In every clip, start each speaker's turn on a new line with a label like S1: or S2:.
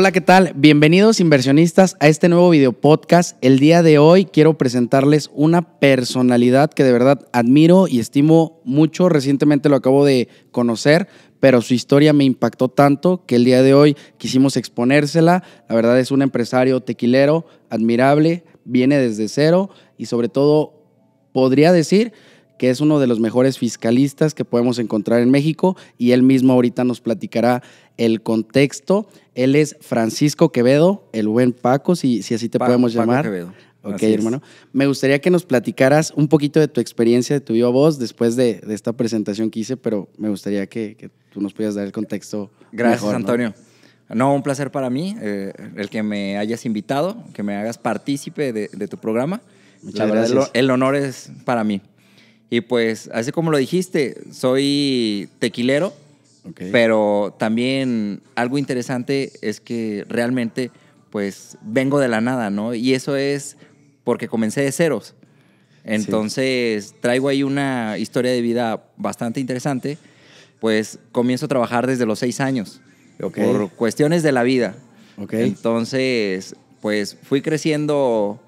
S1: Hola, ¿qué tal? Bienvenidos inversionistas a este nuevo video podcast. El día de hoy quiero presentarles una personalidad que de verdad admiro y estimo mucho. Recientemente lo acabo de conocer, pero su historia me impactó tanto que el día de hoy quisimos exponérsela. La verdad es un empresario tequilero admirable, viene desde cero y sobre todo podría decir que es uno de los mejores fiscalistas que podemos encontrar en México y él mismo ahorita nos platicará el contexto. Él es Francisco Quevedo, el buen Paco, si, si así te podemos llamar.
S2: Quevedo.
S1: Ok, hermano. Me gustaría que nos platicaras un poquito de tu experiencia, de tu viva voz, después de, esta presentación que hice, pero me gustaría que, tú nos pudieras dar el contexto.
S2: Gracias, Antonio. ¿no? un placer para mí eh, el que me hayas invitado, que me hagas partícipe de, tu programa.
S1: Muchas gracias.
S2: el honor es para mí. Y pues, así como lo dijiste, soy tequilero, pero también algo interesante es que realmente, pues, vengo de la nada, ¿no? Y eso es porque comencé de ceros. Entonces, traigo ahí una historia de vida bastante interesante. Pues comienzo a trabajar desde los seis años, por cuestiones de la vida. Entonces, pues fui creciendo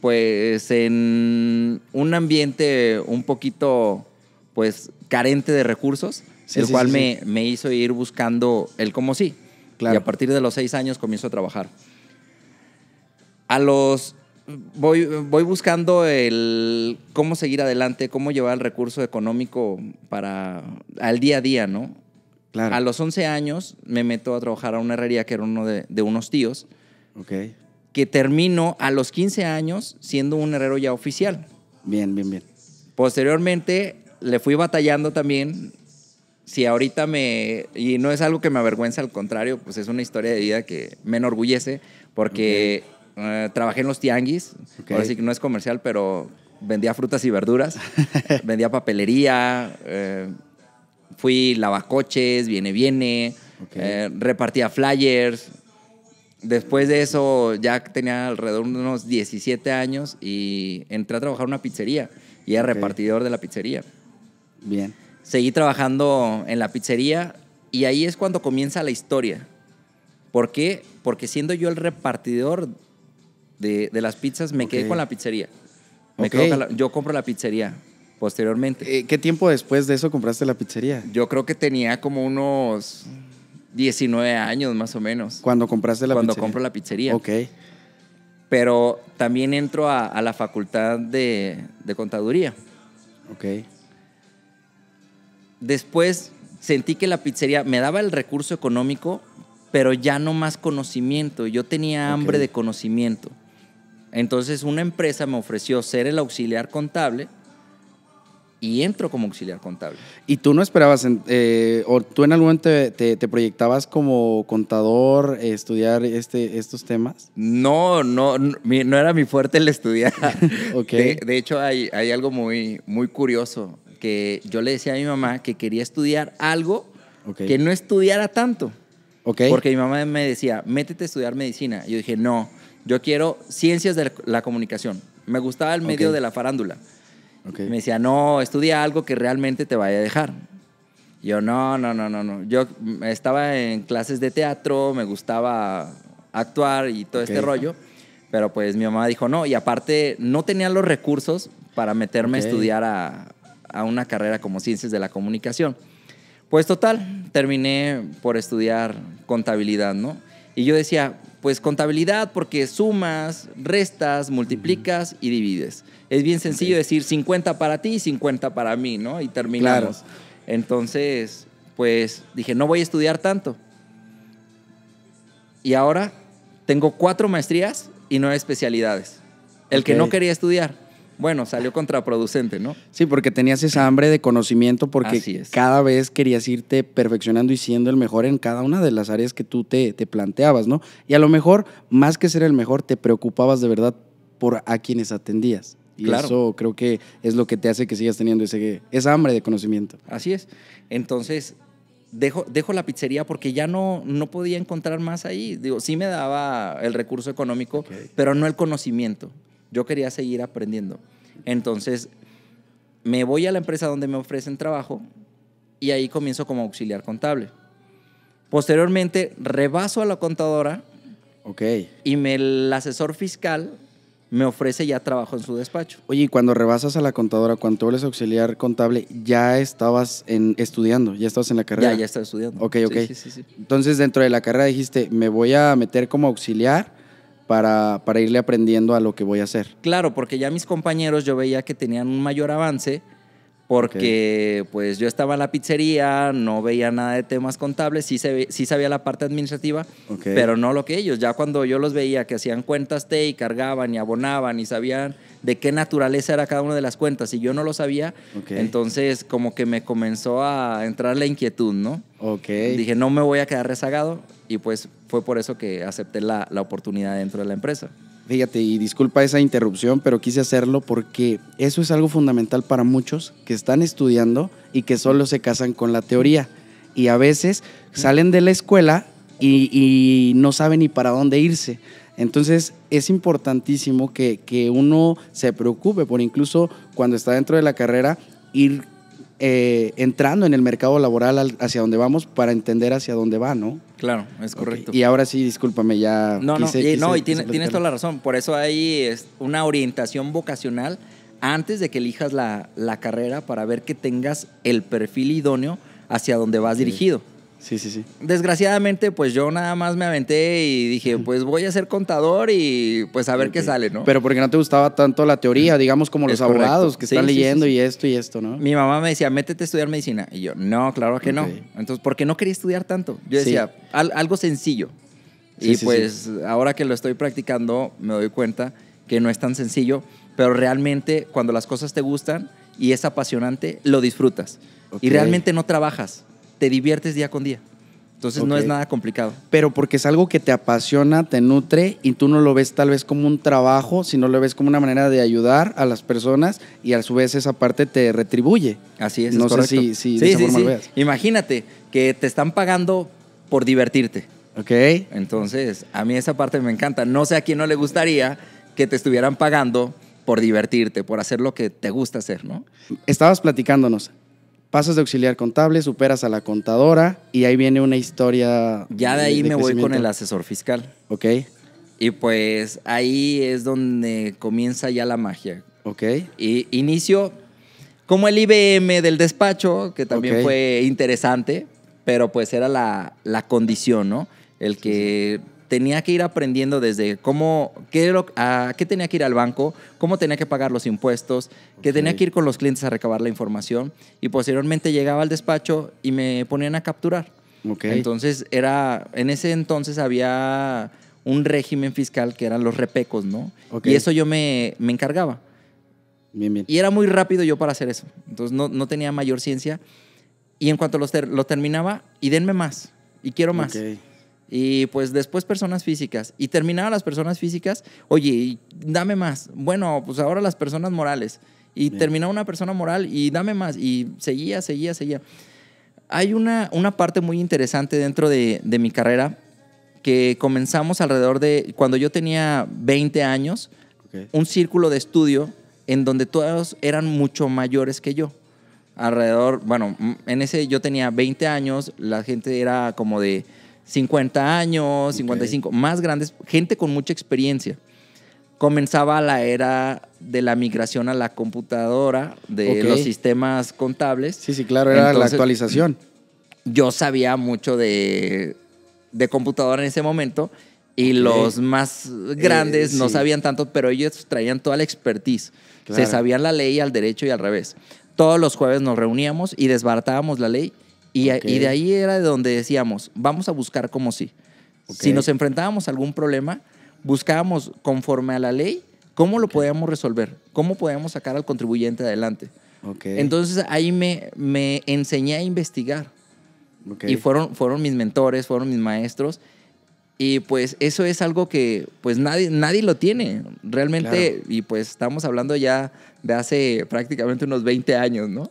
S2: pues en un ambiente un poquito pues carente de recursos, el cual Me, me, hizo ir buscando el cómo sí. Y a partir de los seis años comienzo a trabajar. A los voy, voy buscando el cómo seguir adelante, cómo llevar el recurso económico para al día a día, ¿no?
S1: Claro.
S2: A los 11 años me meto a trabajar a una herrería que era uno de, de unos tíos.
S1: Okay
S2: que termino a los 15 años siendo un herrero ya oficial.
S1: Bien, bien, bien.
S2: Posteriormente le fui batallando también. Si ahorita me... Y no es algo que me avergüenza, al contrario, pues es una historia de vida que me enorgullece porque eh, trabajé en los tianguis. Ahora sí que no es comercial, pero vendía frutas y verduras. vendía papelería. Eh, fui lavacoches, viene, viene. Eh, repartía flyers. Después de eso ya tenía alrededor de unos 17 años y entré a trabajar en una pizzería y era repartidor de la pizzería.
S1: Bien.
S2: Seguí trabajando en la pizzería y ahí es cuando comienza la historia. ¿Por qué? Porque siendo yo el repartidor de, las pizzas, me quedé con la pizzería. Me yo compro la pizzería posteriormente.
S1: Eh, ¿Qué tiempo después de eso compraste la pizzería?
S2: Yo creo que tenía como unos 19 años más o menos.
S1: Cuando compraste la
S2: Cuando
S1: pizzería.
S2: Cuando compro la pizzería.
S1: Ok.
S2: Pero también entro a, la facultad de, de, contaduría.
S1: Ok.
S2: Después sentí que la pizzería me daba el recurso económico, pero ya no más conocimiento. Yo tenía hambre de conocimiento. Entonces una empresa me ofreció ser el auxiliar contable y entro como auxiliar contable.
S1: ¿Y tú no esperabas, eh, o tú en algún momento te, proyectabas como contador, estudiar este, estos temas?
S2: No, no, no, era mi fuerte el estudiar.
S1: okay.
S2: de, hecho, hay, hay algo muy, muy curioso, yo le decía a mi mamá que quería estudiar algo que no estudiara tanto.
S1: Okay.
S2: Porque mi mamá me decía, métete a estudiar medicina. Y yo dije, no, yo quiero ciencias de la comunicación. Me gustaba el medio de la farándula. Me decía, no, estudia algo que realmente te vaya a dejar. Yo, no, no, no, no, no. Yo estaba en clases de teatro, me gustaba actuar y todo este rollo, pero pues mi mamá dijo no, y aparte no tenía los recursos para meterme a estudiar a, a una carrera como ciencias de la comunicación. Pues total, terminé por estudiar contabilidad, ¿no? Y yo decía, pues contabilidad porque sumas, restas, multiplicas y divides. Es bien sencillo decir 50 para ti y 50 para mí, ¿no? Y terminamos. Entonces, pues dije, no voy a estudiar tanto. Y ahora tengo cuatro maestrías y nueve especialidades. El que no quería estudiar bueno, salió contraproducente, ¿no?
S1: Sí, porque tenías esa hambre de conocimiento porque cada vez querías irte perfeccionando y siendo el mejor en cada una de las áreas que tú te, planteabas, ¿no? Y a lo mejor, más que ser el mejor, te preocupabas de verdad por a quienes atendías. Y eso creo que es lo que te hace que sigas teniendo ese, esa hambre de conocimiento.
S2: Así es. Entonces, dejo, dejo la pizzería porque ya no, no podía encontrar más ahí. Digo, sí me daba el recurso económico, pero no el conocimiento. Yo quería seguir aprendiendo. Entonces, me voy a la empresa donde me ofrecen trabajo y ahí comienzo como auxiliar contable. Posteriormente, rebaso a la contadora.
S1: Ok.
S2: Y me, el asesor fiscal me ofrece ya trabajo en su despacho.
S1: Oye, y cuando rebasas a la contadora, cuando tú eres auxiliar contable, ya estabas en, estudiando, ya estabas en la carrera.
S2: Ya, ya estaba estudiando.
S1: Ok, ok. Sí, sí, sí, Entonces, dentro de la carrera dijiste, me voy a meter como auxiliar para, para irle aprendiendo a lo que voy a hacer.
S2: Claro, porque ya mis compañeros yo veía que tenían un mayor avance porque pues yo estaba en la pizzería, no veía nada de temas contables, sí, se, sí sabía la parte administrativa, pero no lo que ellos. Ya cuando yo los veía que hacían cuentas T y cargaban y abonaban y sabían de qué naturaleza era cada una de las cuentas y yo no lo sabía, entonces como que me comenzó a entrar la inquietud, ¿no? Dije, no me voy a quedar rezagado y pues fue por eso que acepté la, la oportunidad dentro de la empresa.
S1: Fíjate, y disculpa esa interrupción, pero quise hacerlo porque eso es algo fundamental para muchos que están estudiando y que solo se casan con la teoría. Y a veces salen de la escuela y, no saben ni para dónde irse. Entonces es importantísimo que, que, uno se preocupe por incluso cuando está dentro de la carrera ir eh, entrando en el mercado laboral hacia donde vamos para entender hacia dónde va, ¿no?
S2: Claro, es correcto.
S1: Y ahora sí, discúlpame, ya.
S2: No, no, y, no, y tienes toda la razón. Por eso hay una orientación vocacional antes de que elijas la, la, carrera para ver que tengas el perfil idóneo hacia donde vas dirigido.
S1: Sí, sí, sí.
S2: Desgraciadamente, pues yo nada más me aventé y dije, pues voy a ser contador y pues a ver qué sale, ¿no?
S1: Pero porque no te gustaba tanto la teoría, digamos, como los abogados que están leyendo y esto y esto, ¿no?
S2: Mi mamá me decía, métete a estudiar medicina. Y yo, no, claro que no. Entonces, ¿por qué no quería estudiar tanto? Yo decía, algo sencillo. y pues ahora que lo estoy practicando, me doy cuenta que no es tan sencillo, pero realmente cuando las cosas te gustan y es apasionante, lo disfrutas. Y realmente no trabajas te diviertes día con día. Entonces no es nada complicado.
S1: Pero porque es algo que te apasiona, te nutre y tú no lo ves tal vez como un trabajo, sino lo ves como una manera de ayudar a las personas y a su vez esa parte te retribuye.
S2: Así es.
S1: No sé si, si de esa forma lo veas.
S2: Imagínate que te están pagando por divertirte.
S1: Ok.
S2: Entonces, a mí esa parte me encanta. No sé a quién no le gustaría que te estuvieran pagando por divertirte, por hacer lo que te gusta hacer, ¿no?
S1: Estabas platicándonos pasas de auxiliar contable, superas a la contadora y ahí viene una historia.
S2: Ya de ahí me voy con el asesor fiscal.
S1: Ok.
S2: Y pues ahí es donde comienza ya la magia.
S1: Ok.
S2: Y inicio como el IBM del despacho, que también fue interesante, pero pues era la, la condición, ¿no? El que tenía que ir aprendiendo desde cómo, qué, a qué tenía que ir al banco, cómo tenía que pagar los impuestos, que tenía que ir con los clientes a recabar la información y posteriormente llegaba al despacho y me ponían a capturar. Entonces era, en ese entonces había un régimen fiscal que eran los repecos, ¿no? Y eso yo me, me, encargaba.
S1: Bien, bien.
S2: Y era muy rápido yo para hacer eso. Entonces no, no tenía mayor ciencia. Y en cuanto lo, lo terminaba, y denme más, y quiero más. Y pues después personas físicas. Y terminaba las personas físicas, oye, dame más. Bueno, pues ahora las personas morales. Y terminaba una persona moral y dame más. Y seguía, seguía, seguía. Hay una, una parte muy interesante dentro de, de mi carrera que comenzamos alrededor de, cuando yo tenía 20 años, un círculo de estudio en donde todos eran mucho mayores que yo. Alrededor, bueno, en ese yo tenía 20 años, la gente era como de 50 años, 55, más grandes, gente con mucha experiencia. Comenzaba la era de la migración a la computadora, de los sistemas contables.
S1: Sí, sí, claro, era la actualización.
S2: Yo sabía mucho de, de computadora en ese momento y los más grandes no sabían tanto, pero ellos traían toda la expertise. Se sabían la ley al derecho y al revés. Todos los jueves nos reuníamos y desbaratábamos la ley y, de ahí era de donde decíamos, vamos a buscar como sí. Si nos enfrentábamos a algún problema, buscábamos conforme a la ley cómo lo podíamos resolver, cómo podíamos sacar al contribuyente adelante. Entonces ahí me, me enseñé a investigar. Y fueron, fueron mis mentores, fueron mis maestros. Y pues eso es algo que pues nadie, nadie lo tiene realmente. Y pues estamos hablando ya de hace prácticamente unos 20 años, ¿no?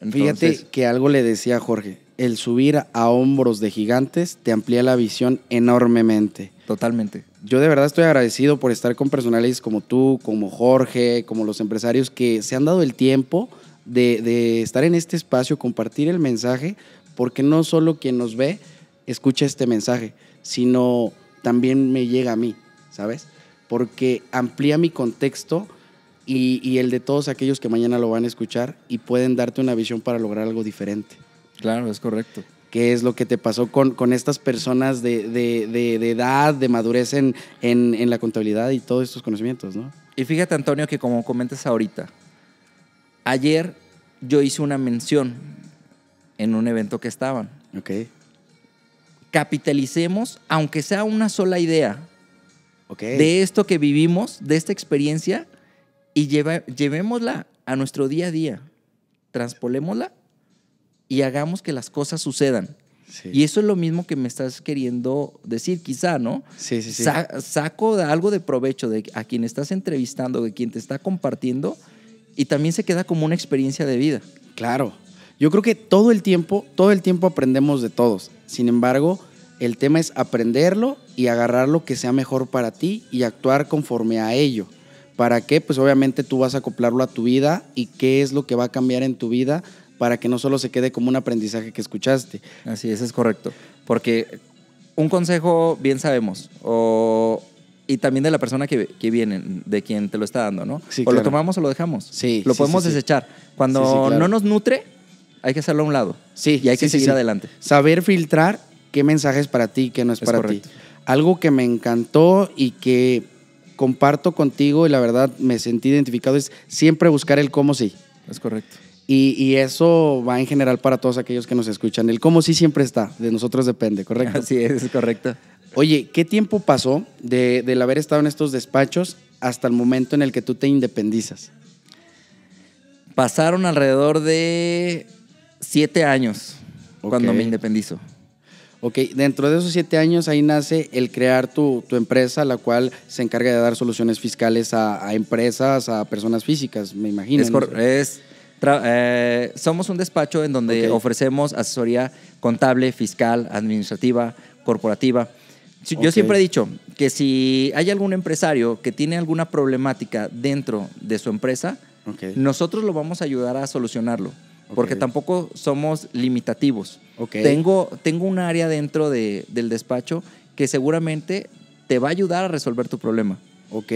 S1: Fíjate que algo le decía a Jorge, el subir a hombros de gigantes te amplía la visión enormemente.
S2: Totalmente.
S1: Yo de verdad estoy agradecido por estar con personales como tú, como Jorge, como los empresarios que se han dado el tiempo de, estar en este espacio, compartir el mensaje, porque no solo quien nos ve escucha este mensaje, sino también me llega a mí, ¿sabes? Porque amplía mi contexto y, el de todos aquellos que mañana lo van a escuchar y pueden darte una visión para lograr algo diferente.
S2: Claro, es correcto.
S1: ¿Qué es lo que te pasó con, con estas personas de, de, edad, de madurez en, en, en, la contabilidad y todos estos conocimientos, ¿no?
S2: Y fíjate, Antonio, que como comentas ahorita, ayer yo hice una mención en un evento que estaban.
S1: Ok.
S2: Capitalicemos, aunque sea una sola idea, de esto que vivimos, de esta experiencia, y llevémosla a nuestro día a día. Transpolémosla y hagamos que las cosas sucedan. Y eso es lo mismo que me estás queriendo decir, quizá, ¿no?
S1: Sí, sí, sí.
S2: saco algo de provecho de a quien estás entrevistando, de quien te está compartiendo, y también se queda como una experiencia de vida.
S1: Claro. Yo creo que todo el tiempo, todo el tiempo aprendemos de todos. Sin embargo, el tema es aprenderlo y agarrar lo que sea mejor para ti y actuar conforme a ello. ¿Para qué? Pues obviamente tú vas a acoplarlo a tu vida y qué es lo que va a cambiar en tu vida para que no solo se quede como un aprendizaje que escuchaste.
S2: Así es, es correcto. Porque un consejo, bien sabemos, o, y también de la persona que, que, viene, de quien te lo está dando, ¿no? o lo tomamos o lo dejamos.
S1: Sí.
S2: Lo podemos desechar. Cuando no nos nutre, hay que hacerlo a un lado.
S1: Sí.
S2: Y hay que seguir adelante.
S1: Saber filtrar qué mensaje es para ti y qué no es, para ti. Algo que me encantó y que comparto contigo y la verdad me sentí identificado es siempre buscar el cómo sí.
S2: Es correcto.
S1: Y, eso va en general para todos aquellos que nos escuchan. El cómo sí siempre está, de nosotros depende, ¿correcto?
S2: Así es, es correcto.
S1: Oye, ¿qué tiempo pasó de, del haber estado en estos despachos hasta el momento en el que tú te independizas?
S2: Pasaron alrededor de siete años cuando me independizo.
S1: Ok, dentro de esos siete años ahí nace el crear tu, empresa, la cual se encarga de dar soluciones fiscales a, empresas, a personas físicas, me imagino.
S2: Es, eh, somos un despacho en donde ofrecemos asesoría contable, fiscal, administrativa, corporativa. Yo siempre he dicho que si hay algún empresario que tiene alguna problemática dentro de su empresa, nosotros lo vamos a ayudar a solucionarlo porque tampoco somos limitativos. Tengo, tengo un área dentro de, del despacho que seguramente te va a ayudar a resolver tu problema.
S1: Ok.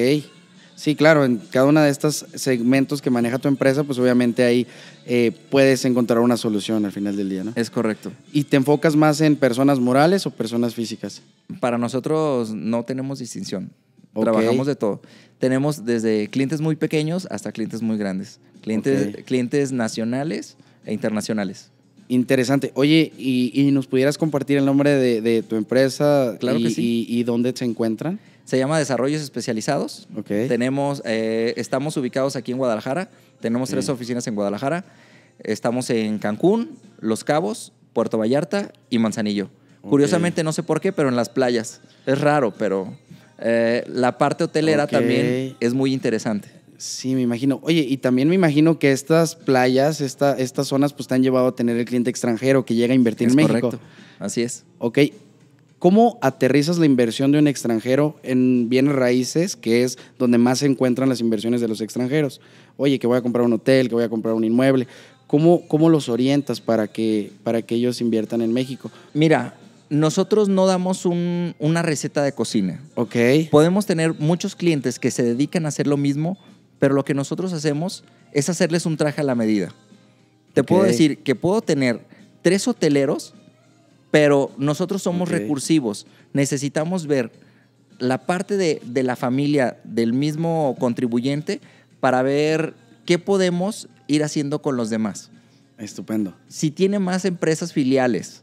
S1: Sí, claro, en cada uno de estos segmentos que maneja tu empresa, pues obviamente ahí eh, puedes encontrar una solución al final del día, ¿no?
S2: Es correcto.
S1: ¿Y te enfocas más en personas morales o personas físicas?
S2: Para nosotros no tenemos distinción. Trabajamos de todo. Tenemos desde clientes muy pequeños hasta clientes muy grandes. Clientes, clientes nacionales e internacionales.
S1: Interesante. Oye, ¿y, nos pudieras compartir el nombre de, tu empresa?
S2: Claro
S1: y,
S2: que sí.
S1: Y, dónde se encuentran?
S2: Se llama Desarrollos Especializados.
S1: Okay.
S2: Tenemos, eh, estamos ubicados aquí en Guadalajara. Tenemos tres oficinas en Guadalajara. Estamos en Cancún, Los Cabos, Puerto Vallarta y Manzanillo. Curiosamente, no sé por qué, pero en las playas. Es raro, pero eh, la parte hotelera también es muy interesante.
S1: Sí, me imagino. Oye, y también me imagino que estas playas, esta, estas zonas, pues te han llevado a tener el cliente extranjero que llega a invertir en México. Correcto,
S2: así es.
S1: Ok. ¿Cómo aterrizas la inversión de un extranjero en bienes raíces, que es donde más se encuentran las inversiones de los extranjeros? Oye, que voy a comprar un hotel, que voy a comprar un inmueble. ¿Cómo, cómo los orientas para que, para que ellos inviertan en México?
S2: Mira, nosotros no damos una receta de cocina.
S1: Ok.
S2: Podemos tener muchos clientes que se dedican a hacer lo mismo, pero lo que nosotros hacemos es hacerles un traje a la medida. Te puedo decir que puedo tener tres hoteleros, pero nosotros somos recursivos. Necesitamos ver la parte de, de la familia del mismo contribuyente para ver qué podemos ir haciendo con los demás.
S1: Estupendo.
S2: Si tiene más empresas filiales,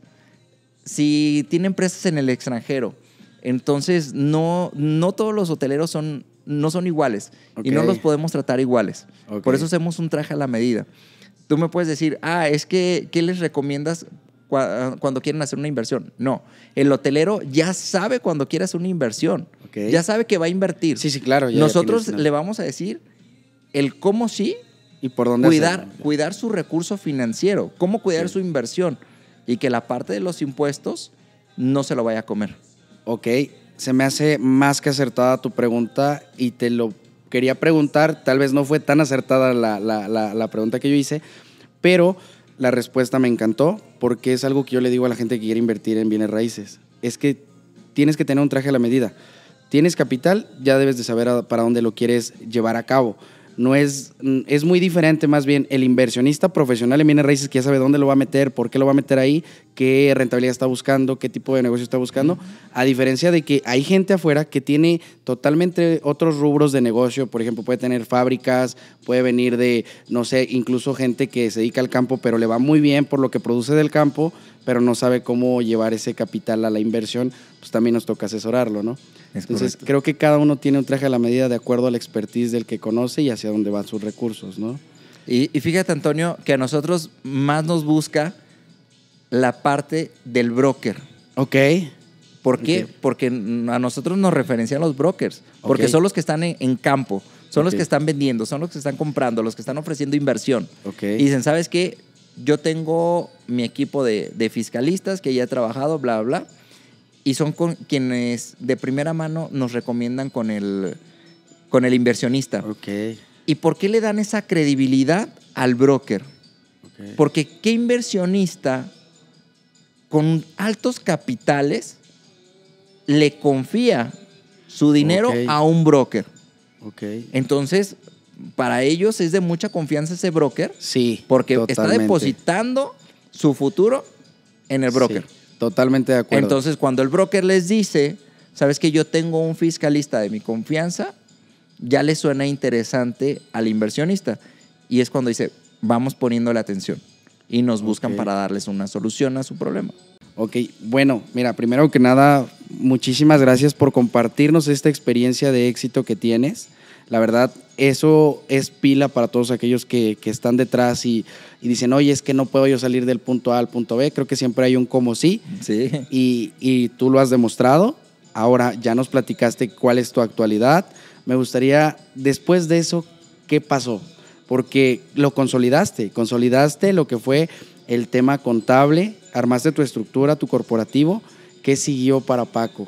S2: si tiene empresas en el extranjero, entonces no, no todos los hoteleros son, no son iguales y no los podemos tratar iguales. Por eso hacemos un traje a la medida. Tú me puedes decir, ah, es que, ¿qué les recomiendas cuando quieren hacer una inversión? No, el hotelero ya sabe cuando quiere hacer una inversión. Ya sabe que va a invertir.
S1: Sí, sí, claro.
S2: Nosotros le vamos a decir el cómo sí
S1: y por dónde
S2: cuidar, cuidar su recurso financiero, cómo cuidar su inversión y que la parte de los impuestos no se lo vaya a comer.
S1: Ok, se me hace más que acertada tu pregunta y te lo quería preguntar, tal vez no fue tan acertada la, pregunta que yo hice, pero La respuesta me encantó porque es algo que yo le digo a la gente que quiere invertir en bienes raíces. Es que tienes que tener un traje a la medida. Tienes capital, ya debes de saber para dónde lo quieres llevar a cabo no es, es muy diferente más bien el inversionista profesional en bienes raíces que ya sabe dónde lo va a meter, por qué lo va a meter ahí, qué rentabilidad está buscando, qué tipo de negocio está buscando, a diferencia de que hay gente afuera que tiene totalmente otros rubros de negocio, por ejemplo, puede tener fábricas, puede venir de, no sé, incluso gente que se dedica al campo, pero le va muy bien por lo que produce del campo, pero no sabe cómo llevar ese capital a la inversión, pues también nos toca asesorarlo, ¿no? Entonces, creo que cada uno tiene un traje a la medida de acuerdo a la expertise del que conoce y hacia dónde van sus recursos, ¿no?
S2: Y, fíjate, Antonio, que a nosotros más nos busca la parte del broker.
S1: Ok.
S2: ¿Por qué? Porque a nosotros nos referencian los brokers, porque son los que están en, campo, son los que están vendiendo, son los que están comprando, los que están ofreciendo inversión.
S1: Okay.
S2: Y dicen, ¿sabes qué? yo tengo mi equipo de, fiscalistas que ya he trabajado, bla, bla, y son con quienes de primera mano nos recomiendan con el, con el inversionista.
S1: Okay.
S2: ¿Y por qué le dan esa credibilidad al broker? Porque ¿qué inversionista con altos capitales le confía su dinero a un broker? Entonces, para ellos es de mucha confianza ese broker.
S1: Sí.
S2: Porque está depositando su futuro en el broker.
S1: totalmente de acuerdo.
S2: Entonces, cuando el broker les dice, sabes que yo tengo un fiscalista de mi confianza, ya le suena interesante al inversionista. Y es cuando dice, vamos poniendo la atención. Y nos buscan para darles una solución a su problema.
S1: Ok, bueno, mira, primero que nada, muchísimas gracias por compartirnos esta experiencia de éxito que tienes. La verdad, eso es pila para todos aquellos que, están detrás y, dicen, oye, es que no puedo yo salir del punto A al punto B. Creo que siempre hay un como sí.
S2: Sí.
S1: Y, y tú lo has demostrado. Ahora ya nos platicaste cuál es tu actualidad. Me gustaría, después de eso, ¿qué pasó? Porque lo consolidaste, consolidaste lo que fue el tema contable, armaste tu estructura, tu corporativo. ¿Qué siguió para Paco?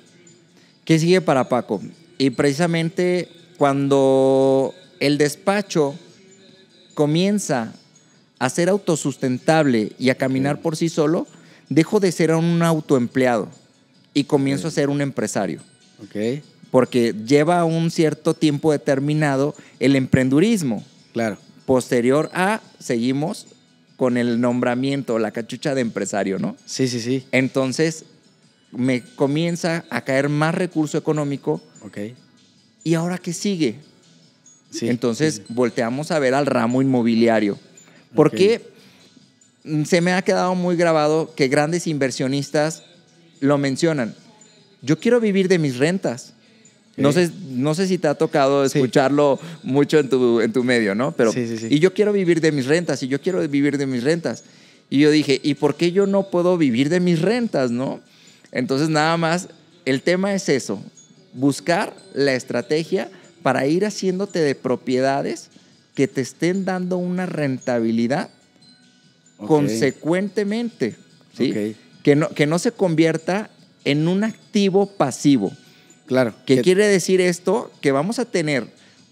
S2: ¿Qué sigue para Paco? Y precisamente cuando el despacho comienza a ser autosustentable y a caminar por sí solo, dejo de ser un autoempleado y comienzo a ser un empresario.
S1: Okay.
S2: Porque lleva un cierto tiempo determinado el emprendurismo.
S1: Claro.
S2: Posterior a, seguimos con el nombramiento, la cachucha de empresario, ¿no?
S1: Sí, sí, sí.
S2: Entonces, me comienza a caer más recurso económico.
S1: Okay.
S2: ¿y ahora qué sigue? Entonces volteamos a ver al ramo inmobiliario. Porque se me ha quedado muy grabado que grandes inversionistas lo mencionan. Yo quiero vivir de mis rentas. No, sé, no sé si te ha tocado escucharlo mucho en tu, en tu medio, ¿no? Pero, y yo quiero vivir de mis rentas, y yo quiero vivir de mis rentas. Y yo dije, ¿y por qué yo no puedo vivir de mis rentas, no? Entonces, nada más, el tema es eso buscar la estrategia para ir haciéndote de propiedades que te estén dando una rentabilidad consecuentemente, ¿sí? Que, no, que no se convierta en un activo pasivo.
S1: Claro.
S2: ¿Qué quiere decir esto? Que vamos a tener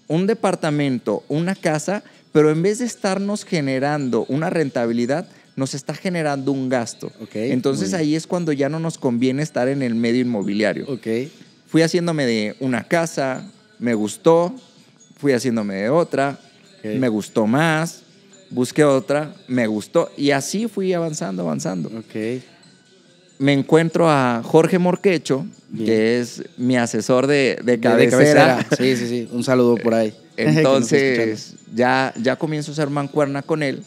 S2: un departamento, una casa, pero en vez de estarnos generando una rentabilidad, nos está generando un gasto. Entonces ahí es cuando ya no nos conviene estar en el medio inmobiliario.
S1: Okay
S2: fui haciéndome de una casa, me gustó, fui haciéndome de otra, me gustó más, busqué otra, me gustó y así fui avanzando, avanzando.
S1: Okay.
S2: Me encuentro a Jorge Morquecho, que es mi asesor de, de, cabecera.
S1: Sí, sí, sí. Un saludo por ahí.
S2: Entonces, ya, ya comienzo a hacer mancuerna con él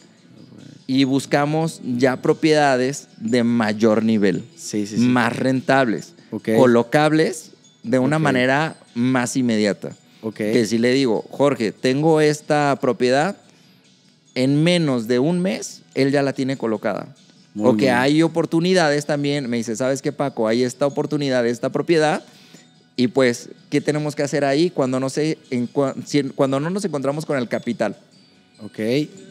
S2: y buscamos ya propiedades de mayor nivel,
S1: sí, sí,
S2: más rentables, colocables de una manera más inmediata. Que si le digo, Jorge, tengo esta propiedad, en menos de un mes, él ya la tiene colocada. O que hay oportunidades también, me dice, ¿sabes qué, Paco? Hay esta oportunidad esta propiedad. Y pues, ¿qué tenemos que hacer ahí cuando no, se, cuando no nos encontramos con el capital?
S1: Ok.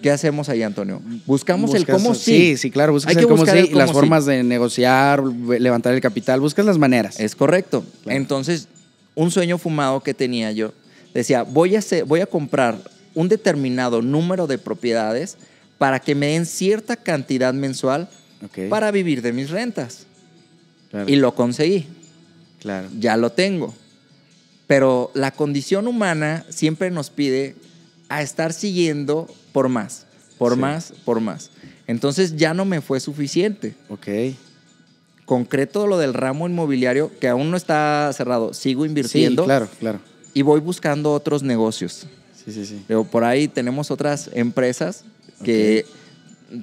S2: ¿Qué hacemos ahí, Antonio? Buscamos el cómo sí. Sí,
S1: sí, claro, buscas el cómo sí, las formas de negociar, levantar el capital, buscas las maneras.
S2: Es correcto. Entonces, un sueño fumado que tenía yo, decía, voy a, voy a comprar un determinado número de propiedades para que me den cierta cantidad mensual para vivir de mis rentas.
S1: Claro.
S2: Y lo conseguí,
S1: Claro.
S2: ya lo tengo. Pero la condición humana siempre nos pide a estar siguiendo por más, por
S1: Sí.
S2: más, por más. Entonces ya no me fue suficiente.
S1: Ok.
S2: Concreto lo del ramo inmobiliario, que aún no está cerrado, sigo invirtiendo
S1: Sí, claro, claro.
S2: y voy buscando otros negocios.
S1: Sí, sí, sí.
S2: Pero por ahí tenemos otras empresas que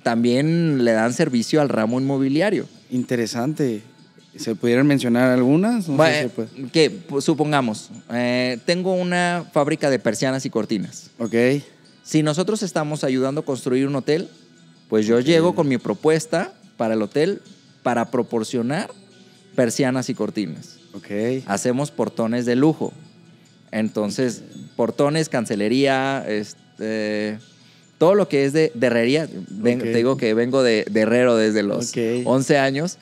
S2: también le dan servicio al ramo inmobiliario.
S1: Interesante. ¿Se pudieran mencionar algunas? No sé
S2: Bueno,
S1: si puede.
S2: que pues, supongamos, eh, tengo una fábrica de persianas y cortinas.
S1: Ok.
S2: Si nosotros estamos ayudando a construir un hotel, pues yo llego con mi propuesta para el hotel para proporcionar persianas y cortinas.
S1: Ok.
S2: Hacemos portones de lujo. Entonces, portones, cancelería, este, todo lo que es de, de herrería. Ven-. Te digo que vengo de, de herrero desde los
S1: Ok.
S2: 11 años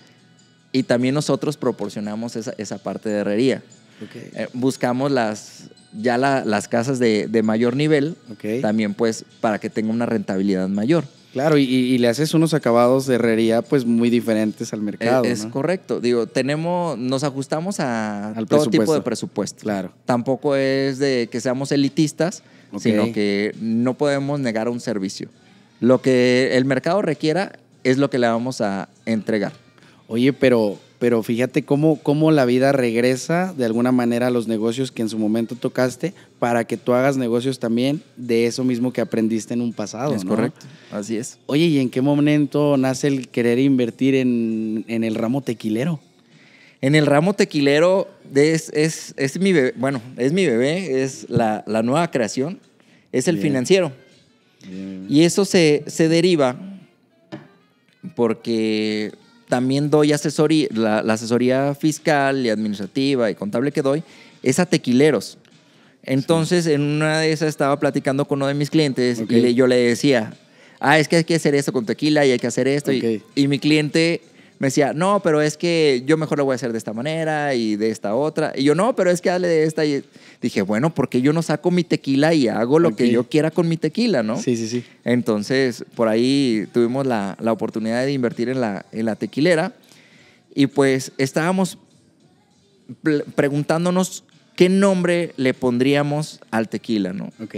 S2: y también nosotros proporcionamos esa, esa parte de herrería. Eh, buscamos las, ya la- las casas de, de mayor nivel, también pues para que tenga una rentabilidad mayor.
S1: Claro, y, y le haces unos acabados de herrería pues muy diferentes al mercado.
S2: Eh, es
S1: ¿no?
S2: correcto. Digo, tenemos, nos ajustamos a
S1: Al
S2: todo tipo de presupuesto.
S1: Claro.
S2: Tampoco es de que seamos elitistas, Sino que no podemos negar un servicio. Lo que el mercado requiera es lo que le vamos a entregar.
S1: Oye, pero, pero fíjate cómo, cómo la vida regresa de alguna manera a los negocios que en su momento tocaste para que tú hagas negocios también de eso mismo que aprendiste en un pasado.
S2: es
S1: ¿no?
S2: correcto. Así es.
S1: Oye, ¿y en qué momento nace el querer invertir en, en el ramo tequilero?
S2: En el ramo tequilero es, es, es mi bebé, bueno, es mi bebé, es la, la nueva creación, es el
S1: Bien.
S2: financiero. Y eso se, se deriva porque también doy asesoría, la, la asesoría fiscal y administrativa y contable que doy es a tequileros. Entonces, en una de esas estaba platicando con uno de mis clientes
S1: Ok.
S2: y yo le decía, ah, es que hay que hacer esto con tequila y hay que hacer esto. Y-
S1: Ok.
S2: Y, mi cliente me decía, no, pero es que yo mejor lo voy a hacer de esta manera y de esta otra. Y yo, no, pero es que hazle de esta. Y dije, bueno, porque yo no saco mi tequila y hago lo que yo quiera con mi tequila, ¿no?
S1: Sí, sí, sí.
S2: Entonces, por ahí tuvimos la, la oportunidad de invertir en la, en la tequilera y pues estábamos preguntándonos qué nombre le pondríamos al tequila, ¿no?
S1: Ok.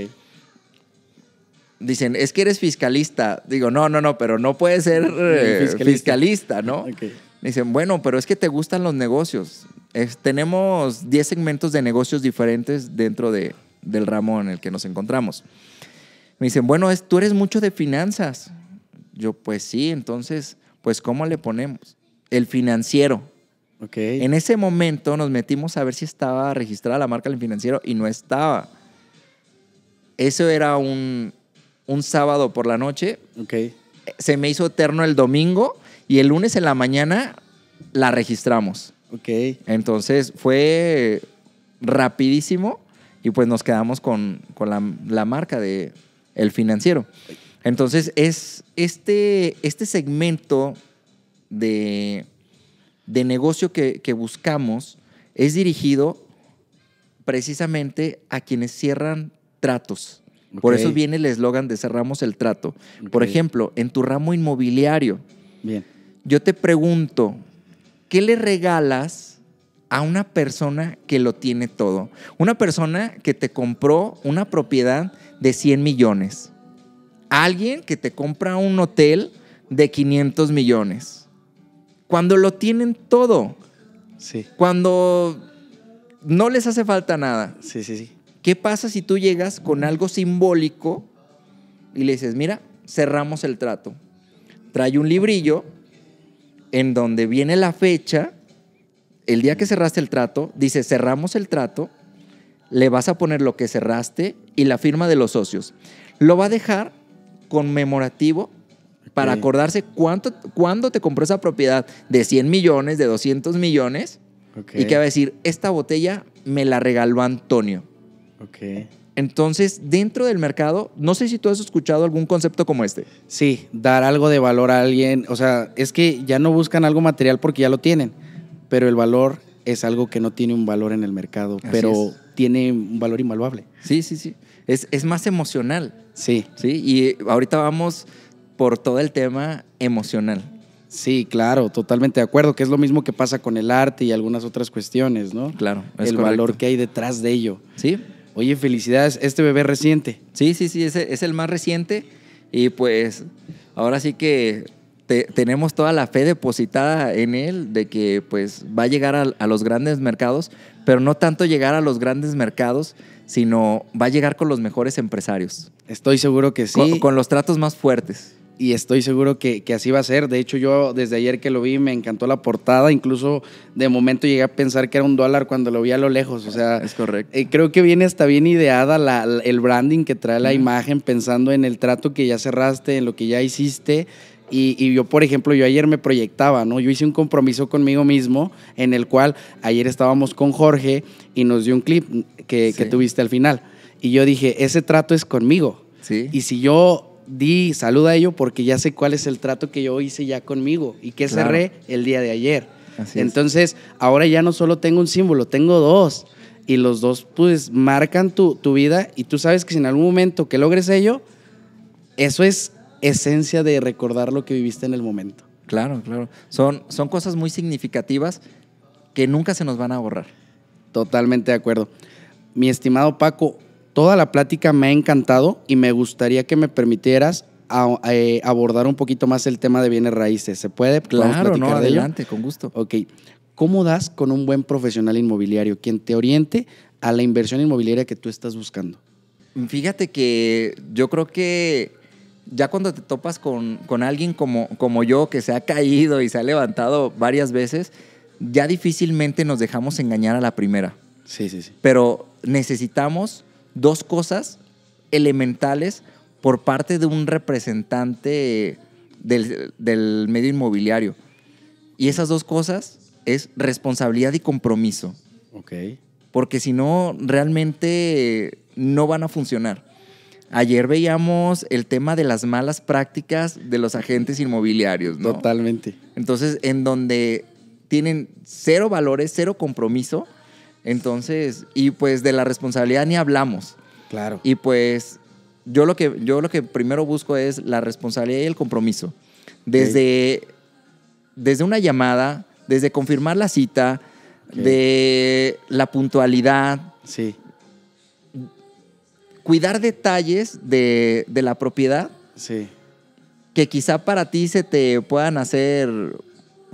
S2: Dicen, es que eres fiscalista. Digo, no, no, no, pero no puedes ser eh,
S1: Fiscalista.
S2: fiscalista, ¿no?
S1: Ok.
S2: Dicen, bueno, pero es que te gustan los negocios. Es- tenemos 10 segmentos de negocios diferentes dentro de, del ramo en el que nos encontramos. Me dicen, bueno, es, tú eres mucho de finanzas. Yo, pues sí, entonces, pues ¿cómo le ponemos? El financiero.
S1: Ok.
S2: En ese momento nos metimos a ver si estaba registrada la marca del financiero y no estaba. Eso era un, un sábado por la noche.
S1: Ok.
S2: Se me hizo eterno el domingo y el lunes en la mañana la registramos.
S1: Ok.
S2: Entonces fue rapidísimo y pues nos quedamos con, con la, la marca de El Financiero. Entonces es este, este segmento de, de negocio que, que buscamos es dirigido precisamente a quienes cierran tratos. Por eso viene el eslogan de cerramos el trato. Por ejemplo, en tu ramo inmobiliario,
S1: Bien.
S2: yo te pregunto, ¿qué le regalas a una persona que lo tiene todo? Una persona que te compró una propiedad de 100 millones. Alguien que te compra un hotel de 500 millones. Cuando lo tienen todo.
S1: Sí.
S2: Cuando no les hace falta nada.
S1: Sí, sí, sí.
S2: ¿Qué pasa si tú llegas con algo simbólico y le dices, mira, cerramos el trato? Trae un librillo en donde viene la fecha, el día que cerraste el trato, dice, cerramos el trato, le vas a poner lo que cerraste y la firma de los socios. Lo va a dejar conmemorativo para acordarse cuánto, cuándo te compró esa propiedad de 100 millones, de 200 millones, y que va a decir, esta botella me la regaló Antonio.
S1: Ok.
S2: Entonces, dentro del mercado, no sé si tú has escuchado algún concepto como este.
S1: Sí, dar algo de valor a alguien. O sea, es que ya no buscan algo material porque ya lo tienen, pero el valor es algo que no tiene un valor en el mercado,
S2: Así
S1: pero
S2: es.
S1: tiene un valor invaluable.
S2: Sí, sí, sí. Es, es más emocional,
S1: Sí,
S2: ¿sí? Y ahorita vamos por todo el tema emocional.
S1: Sí, claro, totalmente de acuerdo, que es lo mismo que pasa con el arte y algunas otras cuestiones, ¿no?
S2: Claro.
S1: el valor que hay detrás de ello.
S2: Sí.
S1: Oye, felicidades, este bebé reciente.
S2: Sí, sí, sí, es, es el más reciente y pues ahora sí que tenemos toda la fe depositada en él de que pues va a llegar a, los grandes mercados, pero no tanto llegar a los grandes mercados, sino va a llegar con los mejores empresarios.
S1: Estoy seguro que sí.
S2: Con, los tratos más fuertes.
S1: Y estoy seguro que, así va a ser. De hecho, yo desde ayer que lo vi me encantó la portada. Incluso de momento llegué a pensar que era un dólar cuando lo vi a lo lejos. O sea,
S2: es correcto.
S1: Eh, creo que viene hasta bien ideada el branding que trae la imagen, pensando en el trato que ya cerraste, en lo que ya hiciste y, yo, por ejemplo, yo ayer me proyectaba, ¿no? Yo hice un compromiso conmigo mismo en el cual ayer estábamos con Jorge y nos dio un clip que, tuviste al final. Y yo dije, ese trato es conmigo.
S2: Sí.
S1: Y si yo di salud a ello, porque ya sé cuál es el trato que yo hice ya conmigo y que cerré el día de ayer. Entonces, ahora ya no solo tengo un símbolo, tengo dos. Y los dos, pues, marcan tu, tu vida y tú sabes que si en algún momento que logres ello, eso es esencia de recordar lo que viviste en el momento.
S2: Claro, claro. Son, son cosas muy significativas que nunca se nos van a borrar.
S1: Totalmente de acuerdo. Mi estimado Paco, toda la plática me ha encantado y me gustaría que me permitieras eh, abordar un poquito más el tema de bienes raíces. ¿Se puede?
S2: Claro, no, adelante, con gusto.
S1: Ok. ¿Cómo das con un buen profesional inmobiliario quien te oriente a la inversión inmobiliaria que tú estás buscando?
S2: Fíjate que yo creo que ya cuando te topas con, alguien como, como yo que se ha caído y se ha levantado varias veces, ya difícilmente nos dejamos engañar a la primera.
S1: Sí, sí, sí.
S2: Pero necesitamos dos cosas elementales por parte de un representante del, del medio inmobiliario. Y esas dos cosas es responsabilidad y compromiso.
S1: Ok.
S2: Porque si no, realmente no van a funcionar. Ayer veíamos el tema de las malas prácticas de los agentes inmobiliarios, ¿no?
S1: Totalmente.
S2: Entonces, en donde tienen cero valores, cero compromiso, entonces, y pues de la responsabilidad ni hablamos.
S1: Claro.
S2: Y pues yo lo que, yo lo que primero busco es la responsabilidad y el compromiso. Desde, desde una llamada, desde confirmar la cita, de la puntualidad.
S1: Sí
S2: cuidar detalles de, la propiedad.
S1: Sí.
S2: Que quizá para ti se te puedan hacer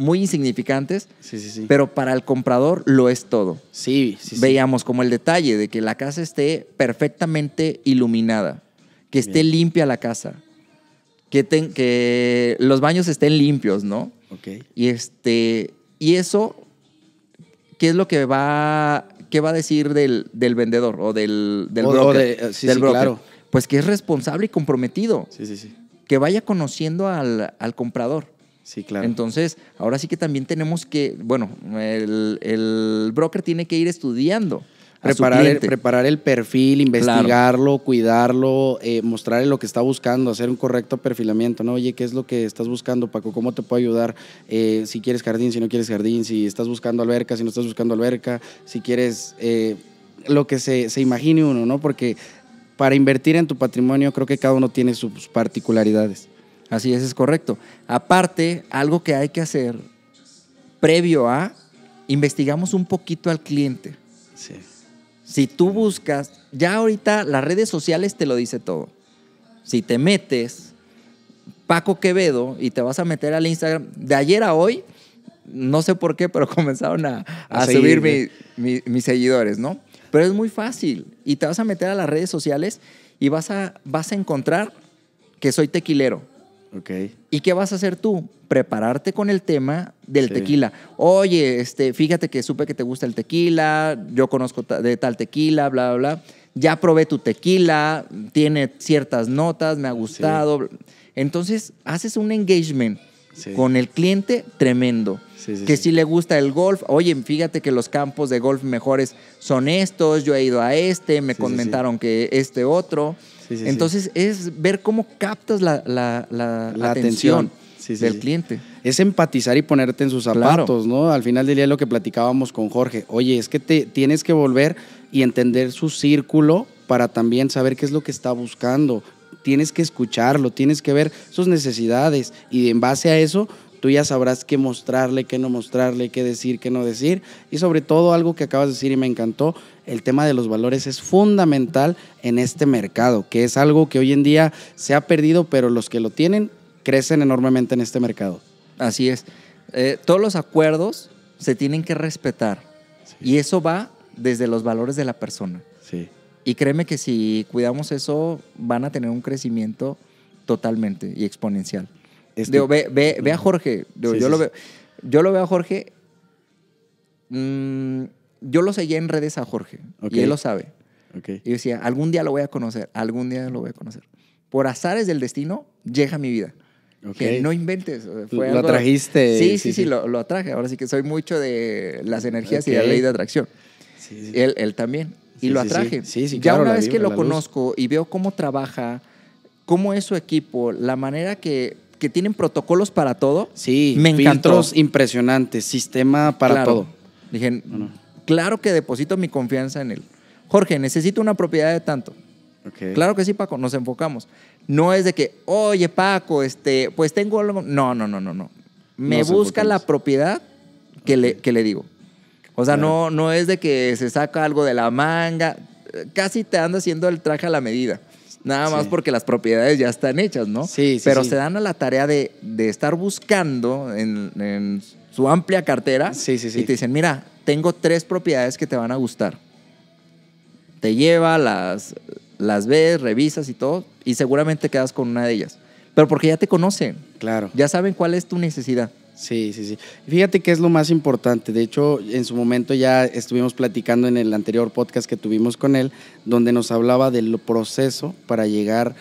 S2: muy insignificantes,
S1: sí, sí, sí.
S2: pero para el comprador lo es todo.
S1: Sí, sí,
S2: Veíamos como el detalle de que la casa esté perfectamente iluminada, que esté limpia la casa, que, que los baños estén limpios, ¿no?
S1: Ok.
S2: Y, este, y eso, ¿qué es lo que va ¿qué va a decir del, vendedor o del, del broker?
S1: Eh, sí, Claro.
S2: Pues que es responsable y comprometido.
S1: Sí, sí, sí.
S2: Que vaya conociendo al, comprador.
S1: Sí, claro.
S2: Entonces, ahora sí que también tenemos que, bueno, el, el broker tiene que ir estudiando
S1: Preparar el, preparar el perfil, investigarlo, cuidarlo, eh, mostrarle lo que está buscando, hacer un correcto perfilamiento, ¿no? Oye, ¿qué es lo que estás buscando, Paco? ¿Cómo te puedo ayudar? Eh, si quieres jardín, si no quieres jardín, si estás buscando alberca, si no estás buscando alberca, si quieres eh, lo que se, se imagine uno, ¿no? Porque para invertir en tu patrimonio creo que cada uno tiene sus particularidades.
S2: Así es, es correcto. Aparte, algo que hay que hacer previo a, investigamos un poquito al cliente.
S1: Sí.
S2: Si tú buscas, ya ahorita las redes sociales te lo dice todo. Si te metes Paco Quevedo y te vas a meter al Instagram, de ayer a hoy, no sé por qué, pero comenzaron a, subir mis seguidores, ¿no? Pero es muy fácil. Y te vas a meter a las redes sociales y vas a, vas a encontrar que soy tequilero.
S1: Okay.
S2: ¿Y qué vas a hacer tú? Prepararte con el tema del tequila. Oye, este, fíjate que supe que te gusta el tequila, yo conozco de tal tequila, bla, bla, bla. Ya probé tu tequila, tiene ciertas notas, me ha gustado. Entonces, haces un engagement con el cliente tremendo. que si le gusta el golf, oye, fíjate que los campos de golf mejores son estos, yo he ido a este, me comentaron que este otro. Entonces es ver cómo captas la, atención, del cliente.
S1: Es empatizar y ponerte en sus zapatos, ¿no? Al final del día lo que platicábamos con Jorge. Oye, es que te tienes que volver y entender su círculo para también saber qué es lo que está buscando, tienes que escucharlo, tienes que ver sus necesidades y en base a eso tú ya sabrás qué mostrarle, qué no mostrarle, qué decir, qué no decir. Y sobre todo algo que acabas de decir y me encantó, el tema de los valores es fundamental en este mercado, que es algo que hoy en día se ha perdido, pero los que lo tienen crecen enormemente en este mercado.
S2: Así es. Eh, todos los acuerdos se tienen que respetar. Y eso va desde los valores de la persona.
S1: Sí.
S2: Y créeme que si cuidamos eso, van a tener un crecimiento totalmente y exponencial. ve, a Jorge. yo, lo veo, yo lo veo a Jorge. Mm, yo lo seguía en redes a Jorge. Y él lo sabe. Y decía, algún día lo voy a conocer. Algún día lo voy a conocer. Por azares del destino, llega a mi vida. Que no inventes.
S1: lo atrajiste.
S2: Sí, sí, sí, lo, lo, atraje. Ahora sí que soy mucho de las energías y la ley de atracción. Él, él también. Y lo atraje. ya una vez que lo conozco y veo cómo trabaja, cómo es su equipo, la manera que, que tienen protocolos para todo.
S1: Sí, me encantó. impresionantes, sistema para todo.
S2: Dije, claro que deposito mi confianza en él. Jorge, necesito una propiedad de tanto. Claro que sí, Paco, nos enfocamos. No es de que, oye, Paco, este, pues tengo algo. No, no, no, no, no. Me busca la propiedad que, le, que le digo. O sea, no, no es de que se saca algo de la manga. Casi te anda haciendo el traje a la medida. Nada más porque las propiedades ya están hechas, ¿no?
S1: Sí,
S2: sí Pero se dan a la tarea de, estar buscando en, su amplia cartera.
S1: Sí, sí, sí.
S2: Y te dicen, mira, tengo tres propiedades que te van a gustar. Te lleva, las, las ves, revisas y todo, y seguramente quedas con una de ellas. Pero porque ya te conocen.
S1: Claro.
S2: Ya saben cuál es tu necesidad.
S1: Sí, sí, sí. Fíjate que es lo más importante. De hecho, en su momento ya estuvimos platicando en el anterior podcast que tuvimos con él, donde nos hablaba del proceso para llegar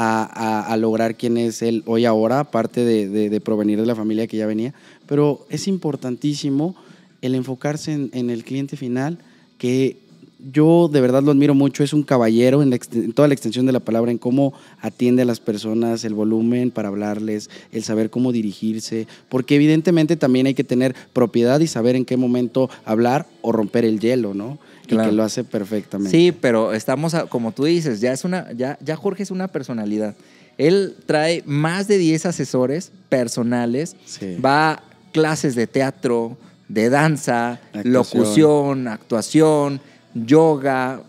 S1: a, lograr quién es él hoy ahora, aparte de, provenir de la familia que ya venía. Pero es importantísimo el enfocarse en el cliente final, que yo de verdad lo admiro mucho, es un caballero en, toda la extensión de la palabra, en cómo atiende a las personas, el volumen para hablarles, el saber cómo dirigirse, porque evidentemente también hay que tener propiedad y saber en qué momento hablar o romper el hielo, ¿no? Y que lo hace perfectamente.
S2: Sí, pero estamos, como tú dices, ya, es una, ya, ya Jorge es una personalidad. Él trae más de 10 asesores personales, va a clases de teatro, de danza, locución, actuación yoga,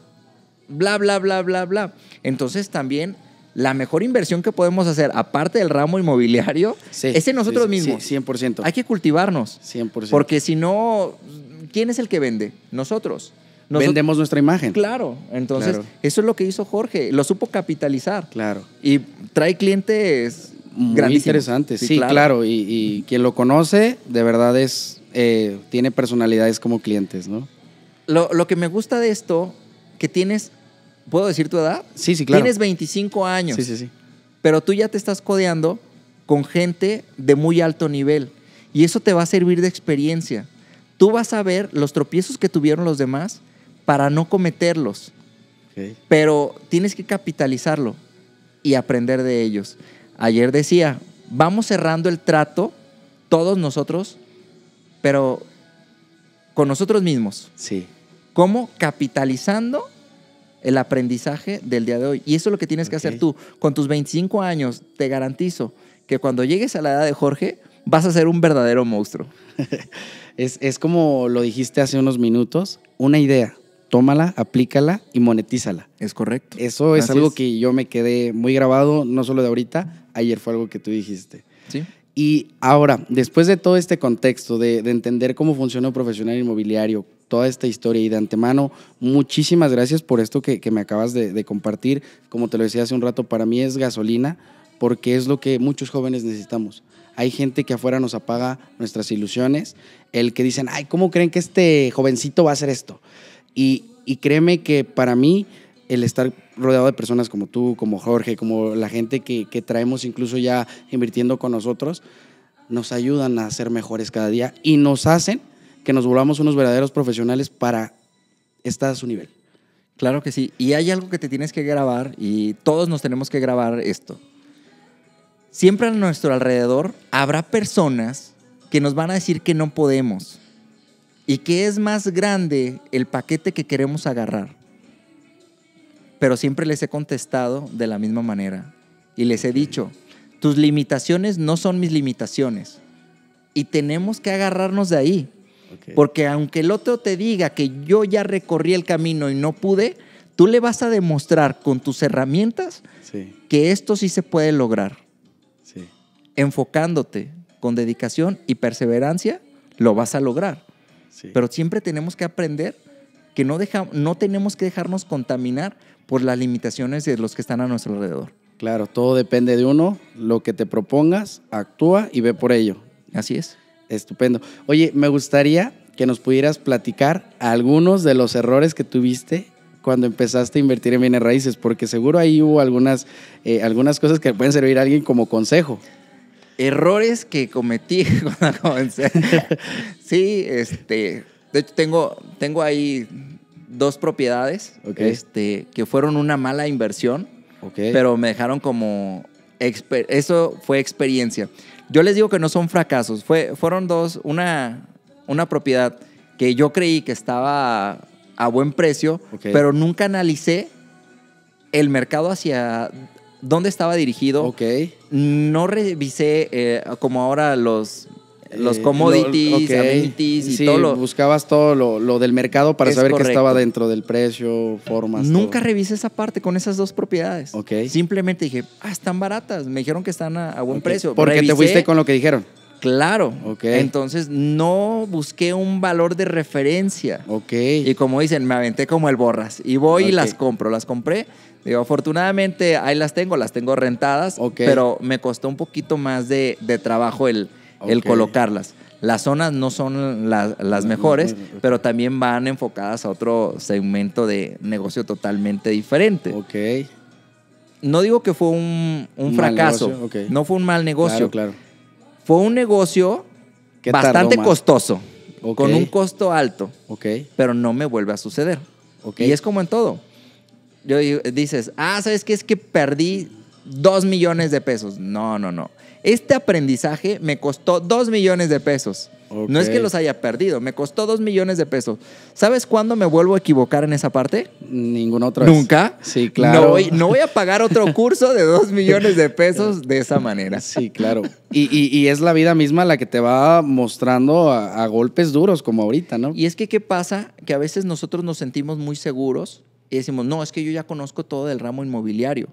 S2: bla, bla, bla, bla, bla. Entonces también la mejor inversión que podemos hacer, aparte del ramo inmobiliario, es en nosotros mismos.
S1: Sí, 100%.
S2: Hay que cultivarnos.
S1: 100%.
S2: Porque si no, ¿quién es el que vende? Nosotros.
S1: Vendemos nuestra imagen.
S2: Claro. Entonces, eso es lo que hizo Jorge. Lo supo capitalizar.
S1: Claro.
S2: Y trae clientes
S1: muy interesantes. Sí, claro. Y, quien lo conoce, de verdad es, eh, tiene personalidades como clientes, ¿no?
S2: lo, que me gusta de esto, que tienes, ¿puedo decir tu edad?
S1: Sí, sí, claro.
S2: Tienes 25 años.
S1: Sí, sí, sí.
S2: Pero tú ya te estás codeando con gente de muy alto nivel. Y eso te va a servir de experiencia. Tú vas a ver los tropiezos que tuvieron los demás para no cometerlos. Pero tienes que capitalizarlo y aprender de ellos. Ayer decía, vamos cerrando el trato, todos nosotros, pero con nosotros mismos.
S1: Sí.
S2: ¿Cómo? Capitalizando el aprendizaje del día de hoy. Y eso es lo que tienes que hacer tú. Con tus 25 años, te garantizo que cuando llegues a la edad de Jorge, vas a ser un verdadero monstruo.
S1: es, como lo dijiste hace unos minutos, una idea. Tómala, aplícala y monetízala.
S2: Es correcto.
S1: Eso es algo que yo me quedé muy grabado, no solo de ahorita, ayer fue algo que tú dijiste.
S2: Sí.
S1: Y ahora, después de todo este contexto, de, entender cómo funciona un profesional inmobiliario, toda esta historia y de antemano, muchísimas gracias por esto que, me acabas de, compartir. Como te lo decía hace un rato, para mí es gasolina porque es lo que muchos jóvenes necesitamos. Hay gente que afuera nos apaga nuestras ilusiones, el que dicen, ay, ¿cómo creen que este jovencito va a hacer esto? Y, y créeme que para mí el estar rodeado de personas como tú, como Jorge, como la gente que, traemos incluso ya invirtiendo con nosotros, nos ayudan a ser mejores cada día y nos hacen que nos volvamos unos verdaderos profesionales para estar a su nivel.
S2: Claro que sí. Y hay algo que te tienes que grabar y todos nos tenemos que grabar esto. Siempre a nuestro alrededor habrá personas que nos van a decir que no podemos y que es más grande el paquete que queremos agarrar. Pero siempre les he contestado de la misma manera. y les he dicho, tus limitaciones no son mis limitaciones. Y tenemos que agarrarnos de ahí. Porque aunque el otro te diga que yo ya recorrí el camino y no pude, tú le vas a demostrar con tus herramientas que esto sí se puede lograr. Enfocándote con dedicación y perseverancia, lo vas a lograr. Pero siempre tenemos que aprender que no, deja, no tenemos que dejarnos contaminar por las limitaciones de los que están a nuestro alrededor.
S1: Claro, todo depende de uno, lo que te propongas, actúa y ve por ello.
S2: Así es.
S1: Estupendo. Oye, me gustaría que nos pudieras platicar algunos de los errores que tuviste cuando empezaste a invertir en bienes raíces, porque seguro ahí hubo algunas, eh, algunas cosas que pueden servir a alguien como consejo.
S2: Errores que cometí cuando comencé. sí, este, de hecho tengo, tengo ahí dos propiedades este, que fueron una mala inversión, pero me dejaron como... Eso fue experiencia. Yo les digo que no son fracasos, Fue, fueron dos, una, una propiedad que yo creí que estaba a buen precio, pero nunca analicé el mercado hacia dónde estaba dirigido. No revisé eh, como ahora los los eh, commodities, amenities y todo lo...
S1: buscabas todo lo, del mercado para saber qué estaba dentro del precio, formas.
S2: Nunca revisé esa parte con esas dos propiedades. Simplemente dije, ah, están baratas. Me dijeron que están a, buen precio.
S1: Porque te fuiste con lo que dijeron.
S2: Claro. Entonces no busqué un valor de referencia. Y como dicen, me aventé como el borras. Y voy y las compro. Las compré. Digo, afortunadamente ahí las tengo, las tengo rentadas. Pero me costó un poquito más de trabajo el, el colocarlas. Las zonas no son las mejores, pero también van enfocadas a otro segmento de negocio totalmente diferente.
S1: Ok.
S2: No digo que fue un, fracaso, no fue un mal negocio.
S1: Claro,
S2: Fue un negocio bastante costoso, con un costo alto, pero no me vuelve a suceder. Y es como en todo. Yo dices, ah, ¿sabes qué? Es que perdí dos millones de pesos. No, no, no. Este aprendizaje me costó dos millones de pesos. No es que los haya perdido, me costó dos millones de pesos. ¿Sabes cuándo me vuelvo a equivocar en esa parte?
S1: Ninguna otra
S2: vez. ¿Nunca?
S1: Sí, claro.
S2: No voy, a pagar otro curso de dos millones de pesos de esa manera.
S1: Sí, claro. Y, es la vida misma la que te va mostrando a, a golpes duros como ahorita, ¿no?
S2: Y es que, ¿qué pasa? Que a veces nosotros nos sentimos muy seguros y decimos, no, es que yo ya conozco todo del ramo inmobiliario.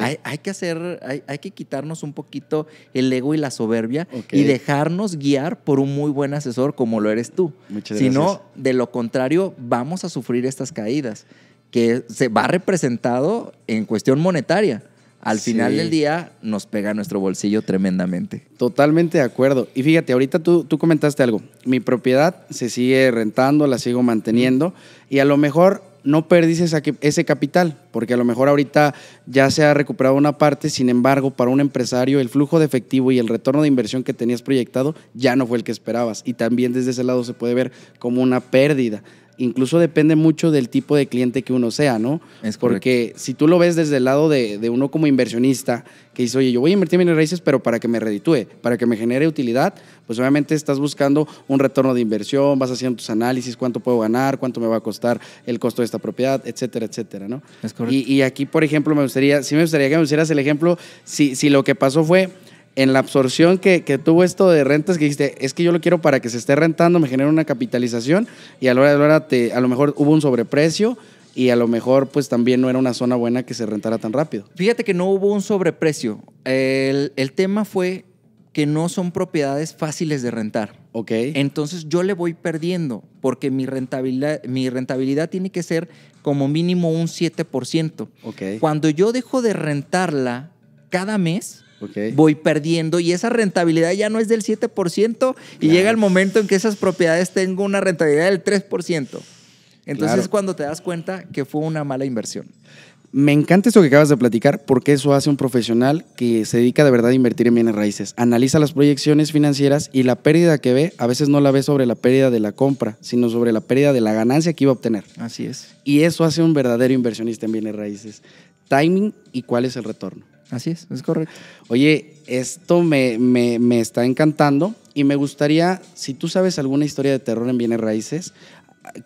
S2: Hay, que hacer, hay, que quitarnos un poquito el ego y la soberbia y dejarnos guiar por un muy buen asesor como lo eres tú.
S1: Muchas
S2: si no, de lo contrario, vamos a sufrir estas caídas, que se va representado en cuestión monetaria. Al final del día nos pega nuestro bolsillo tremendamente.
S1: Totalmente de acuerdo. Y fíjate, ahorita tú, tú comentaste algo. Mi propiedad se sigue rentando, la sigo manteniendo y a lo mejor no perdiste ese capital, porque a lo mejor ahorita ya se ha recuperado una parte, sin embargo, para un empresario el flujo de efectivo y el retorno de inversión que tenías proyectado ya no fue el que esperabas. Y también desde ese lado se puede ver como una pérdida incluso depende mucho del tipo de cliente que uno sea, ¿no?
S2: Es
S1: Porque si tú lo ves desde el lado de, uno como inversionista, que dice, oye, yo voy a invertir en bienes raíces, pero para que me reditúe, para que me genere utilidad, pues obviamente estás buscando un retorno de inversión, vas haciendo tus análisis, cuánto puedo ganar, cuánto me va a costar el costo de esta propiedad, etcétera, etcétera, ¿no?
S2: Es correcto.
S1: Y, y aquí, por ejemplo, me gustaría, sí me gustaría que me pusieras el ejemplo, si, si lo que pasó fue en la absorción que, tuvo esto de rentas, que dijiste, es que yo lo quiero para que se esté rentando, me genere una capitalización y a la hora de la hora te, a lo mejor hubo un sobreprecio y a lo mejor pues también no era una zona buena que se rentara tan rápido.
S2: Fíjate que no hubo un sobreprecio. El, tema fue que no son propiedades fáciles de rentar.
S1: Ok.
S2: Entonces yo le voy perdiendo porque mi rentabilidad, mi rentabilidad tiene que ser como mínimo un 7%.
S1: Ok.
S2: Cuando yo dejo de rentarla cada mes, voy perdiendo y esa rentabilidad ya no es del 7% y llega el momento en que esas propiedades tengo una rentabilidad del 3%. Entonces es cuando te das cuenta que fue una mala inversión.
S1: Me encanta esto que acabas de platicar porque eso hace un profesional que se dedica de verdad a invertir en bienes raíces. Analiza las proyecciones financieras y la pérdida que ve a veces no la ve sobre la pérdida de la compra, sino sobre la pérdida de la ganancia que iba a obtener.
S2: Así es.
S1: Y eso hace un verdadero inversionista en bienes raíces. Timing y cuál es el retorno.
S2: Así es, es correcto.
S1: Oye, esto me, me, está encantando y me gustaría, si tú sabes alguna historia de terror en bienes raíces,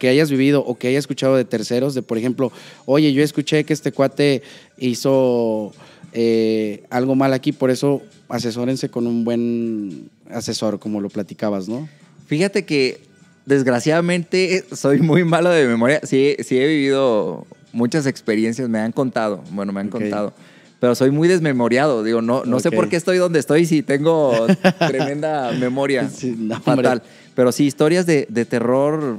S1: que hayas vivido o que hayas escuchado de terceros, de por ejemplo, oye, yo escuché que este cuate hizo eh, algo mal aquí, por eso asesórense con un buen asesor, como lo platicabas, ¿no?
S2: Fíjate que desgraciadamente soy muy malo de memoria. Sí, sí he vivido muchas experiencias, me han contado, bueno, me han contado. Pero soy muy desmemoriado, digo, no, no sé por qué estoy donde estoy si tengo tremenda memoria fatal. Pero sí, historias de, de terror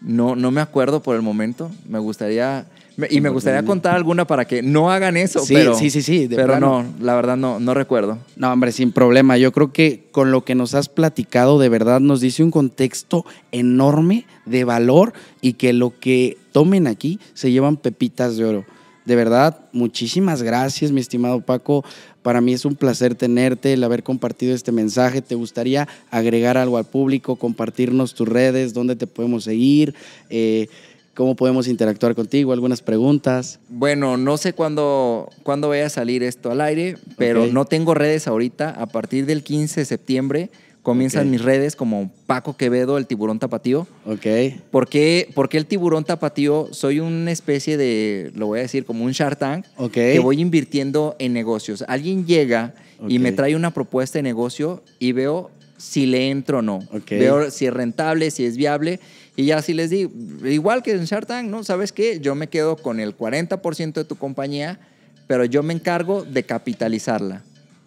S2: no, no me acuerdo por el momento. Me gustaría y me gustaría contar alguna para que no hagan eso,
S1: sí,
S2: pero,
S1: sí, sí, sí,
S2: pero no, la verdad no, no recuerdo.
S1: No, hombre, sin problema. Yo creo que con lo que nos has platicado, de verdad nos dice un contexto enorme de valor y que lo que tomen aquí se llevan pepitas de oro. De verdad, muchísimas gracias, mi estimado Paco. Para mí es un placer tenerte, el haber compartido este mensaje. ¿Te gustaría agregar algo al público, compartirnos tus redes, dónde te podemos seguir? Eh, ¿Cómo podemos interactuar contigo? ¿Algunas preguntas?
S2: Bueno, no sé cuándo, cuándo vaya a salir esto al aire, pero no tengo redes ahorita. A partir del 15 de septiembre comienzan mis redes como Paco Quevedo, el tiburón tapatío.
S1: Ok.
S2: ¿Por qué, el tiburón tapatío? Soy una especie de, lo voy a decir, como un Shark Tank, que voy invirtiendo en negocios. Alguien llega y me trae una propuesta de negocio y veo si le entro o no. Veo si es rentable, si es viable y ya si les digo, igual que en Shark Tank, ¿no? ¿Sabes qué? Yo me quedo con el 40% de tu compañía, pero yo me encargo de capitalizarla.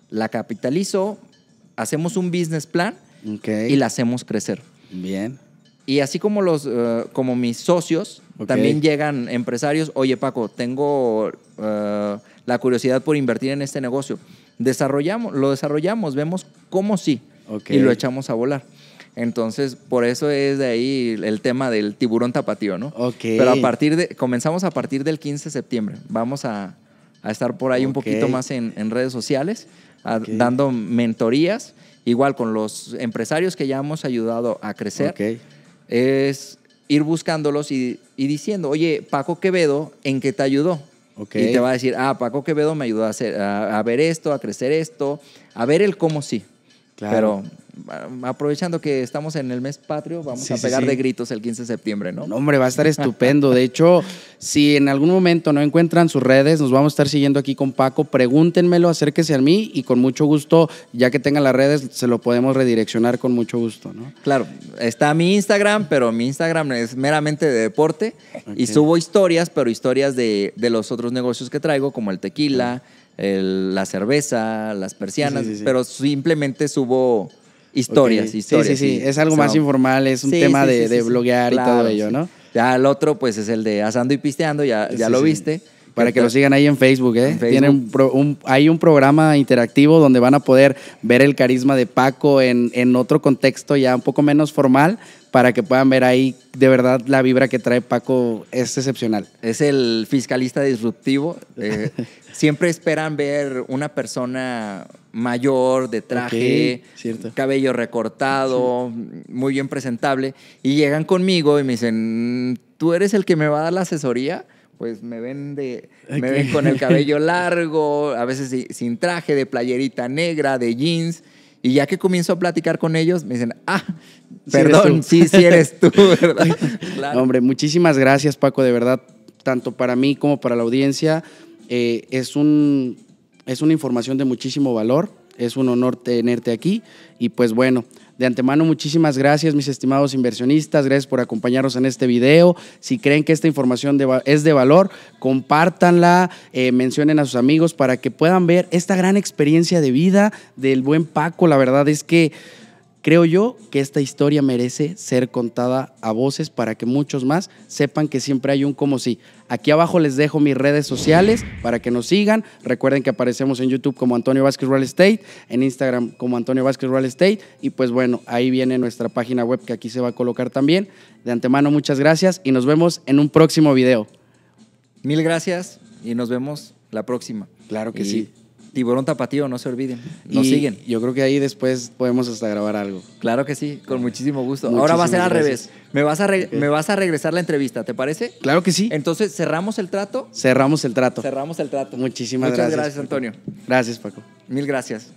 S2: La capitalizo, hacemos un business plan y la hacemos crecer.
S1: Bien.
S2: Y así como, los, eh, como mis socios, también llegan empresarios, oye Paco, tengo eh, la curiosidad por invertir en este negocio. Desarrollamos, lo desarrollamos, vemos cómo sí y lo echamos a volar. Entonces, por eso es de ahí el tema del tiburón tapatío, ¿no?
S1: Ok.
S2: Pero a partir de, comenzamos a partir del 15 de septiembre. Vamos a, estar por ahí un poquito más en, redes sociales, dando mentorías, igual con los empresarios que ya hemos ayudado a crecer. Es ir buscándolos y, diciendo, oye, Paco Quevedo, ¿en qué te ayudó? Y te va a decir, ah, Paco Quevedo me ayudó a, hacer, a, ver esto, a crecer esto, a ver el cómo sí. Claro. Pero aprovechando que estamos en el mes patrio, vamos a pegar de gritos el 15 de septiembre, ¿no?
S1: Hombre, va a estar estupendo. De hecho, si en algún momento no encuentran sus redes, nos vamos a estar siguiendo aquí con Paco. Pregúntenmelo, acérquese a mí y con mucho gusto, ya que tengan las redes, se lo podemos redireccionar con mucho gusto, ¿no?
S2: Claro, está mi Instagram, pero mi Instagram es meramente de deporte y subo historias, pero historias de, los otros negocios que traigo, como el tequila. la cerveza, las persianas, pero simplemente subo Historias, historias.
S1: Sí, sí, sí. Es algo más informal, es un tema de, bloguear y todo ello, ¿no?
S2: Ya el otro, pues es el de asando y pisteando, ya, ya lo viste.
S1: Para que lo sigan ahí en Facebook, ¿eh? Tienen un, hay un programa interactivo donde van a poder ver el carisma de Paco en, en otro contexto ya un poco menos formal, para que puedan ver ahí de verdad la vibra que trae Paco es excepcional.
S2: Es el fiscalista disruptivo. Eh, siempre esperan ver una persona mayor, de traje, cabello recortado, muy bien presentable, y llegan conmigo y me dicen, ¿tú eres el que me va a dar la asesoría? Pues me ven, de, me ven con el cabello largo, a veces sin traje, de playerita negra, de jeans. Y ya que comienzo a platicar con ellos, me dicen, ah, perdón, sí, sí eres tú, ¿verdad?
S1: Hombre, muchísimas gracias, Paco, de verdad, tanto para mí como para la audiencia. Eh, es, un, es una información de muchísimo valor, es un honor tenerte aquí y pues bueno, de antemano, muchísimas gracias, mis estimados inversionistas. Gracias por acompañarnos en este video. Si creen que esta información es de valor, compártanla, eh, mencionen a sus amigos para que puedan ver esta gran experiencia de vida del buen Paco. La verdad es que Creo yo que esta historia merece ser contada a voces para que muchos más sepan que siempre hay un como sí. Aquí abajo les dejo mis redes sociales para que nos sigan. Recuerden que aparecemos en YouTube como Antonio Vázquez Real Estate, en Instagram como Antonio Vázquez Real Estate y pues bueno, ahí viene nuestra página web que aquí se va a colocar también. De antemano muchas gracias y nos vemos en un próximo video.
S2: Mil gracias y nos vemos la próxima.
S1: Claro que sí.
S2: Tiburón Tapatío, no se olviden. Nos siguen.
S1: Yo creo que ahí después podemos hasta grabar algo.
S2: Claro que sí, con muchísimo gusto. Ahora va a ser al revés. Me vas, a me vas a regresar la entrevista, ¿te parece?
S1: Claro que sí.
S2: Entonces, ¿cerramos el trato?
S1: Cerramos el trato.
S2: Cerramos el trato.
S1: Muchísimas gracias.
S2: Muchas gracias, Antonio.
S1: Gracias, Paco.
S2: Mil gracias.